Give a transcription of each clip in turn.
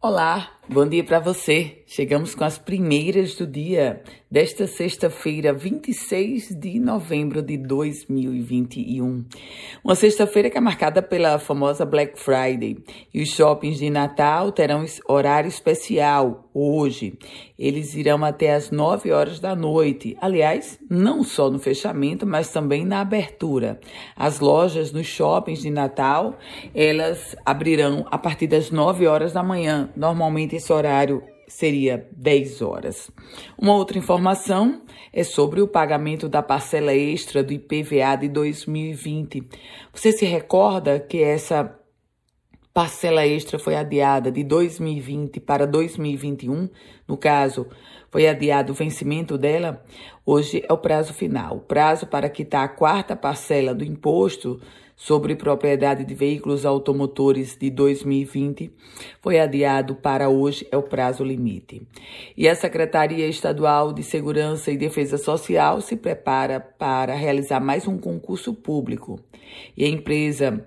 Olá, bom dia para você. Chegamos com as primeiras do dia desta sexta-feira, 26 de novembro de 2021. Uma sexta-feira que é marcada pela famosa Black Friday e os shoppings de Natal terão horário especial hoje. Eles irão até as 9 horas da noite. Aliás, não só no fechamento, mas também na abertura. As lojas nos shoppings de Natal, elas abrirão a partir das 9 horas da manhã. Normalmente esse horário seria 10 horas. Uma outra informação é sobre o pagamento da parcela extra do IPVA de 2020. Você se recorda que essa parcela extra foi adiada de 2020 para 2021, no caso, foi adiado o vencimento dela, hoje é o prazo final. O prazo para quitar a quarta parcela do imposto sobre propriedade de veículos automotores de 2020 foi adiado para hoje, é o prazo limite. E a Secretaria Estadual de Segurança e Defesa Social se prepara para realizar mais um concurso público. E a empresa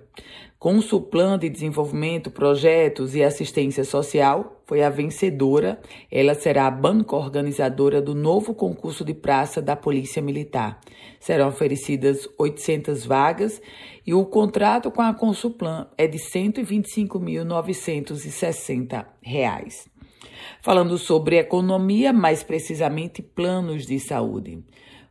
Consulplan de Desenvolvimento, Projetos e Assistência Social foi a vencedora. Ela será a banca organizadora do novo concurso de praça da Polícia Militar. Serão oferecidas 800 vagas e o contrato com a Consulplan é de R$ 125.960. Falando sobre economia, mais precisamente planos de saúde.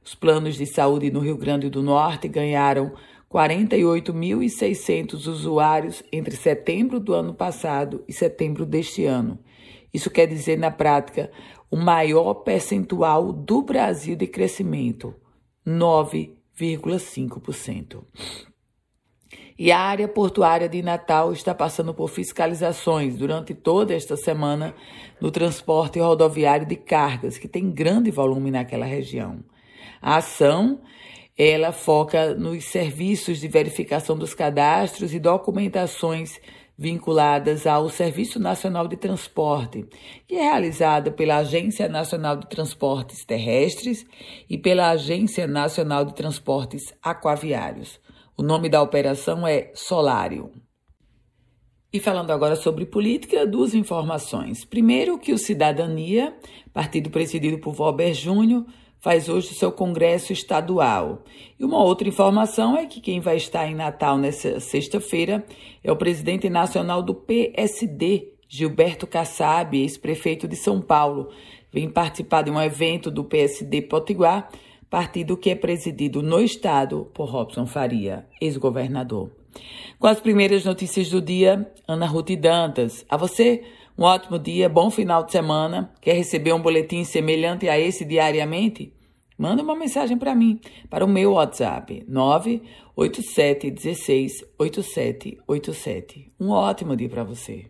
Os planos de saúde no Rio Grande do Norte ganharam 48.600 usuários entre setembro do ano passado e setembro deste ano. Isso quer dizer, na prática, o maior percentual do Brasil de crescimento, 9,5%. E a área portuária de Natal está passando por fiscalizações durante toda esta semana no transporte rodoviário de cargas, que tem grande volume naquela região. A ação ela foca nos serviços de verificação dos cadastros e documentações vinculadas ao Serviço Nacional de Transporte, que é realizada pela Agência Nacional de Transportes Terrestres e pela Agência Nacional de Transportes Aquaviários. O nome da operação é Solário. E falando agora sobre política, duas informações. Primeiro, que o Cidadania, partido presidido por Valber Júnior, faz hoje o seu congresso estadual. E uma outra informação é que quem vai estar em Natal nessa sexta-feira é o presidente nacional do PSD, Gilberto Kassab, ex-prefeito de São Paulo. Vem participar de um evento do PSD Potiguar, partido que é presidido no estado por Robson Faria, ex-governador. Com as primeiras notícias do dia, Ana Ruth Dantas. A você, um ótimo dia, bom final de semana. Quer receber um boletim semelhante a esse diariamente? Manda uma mensagem para mim, para o meu WhatsApp, 987 16 8787. Um ótimo dia para você.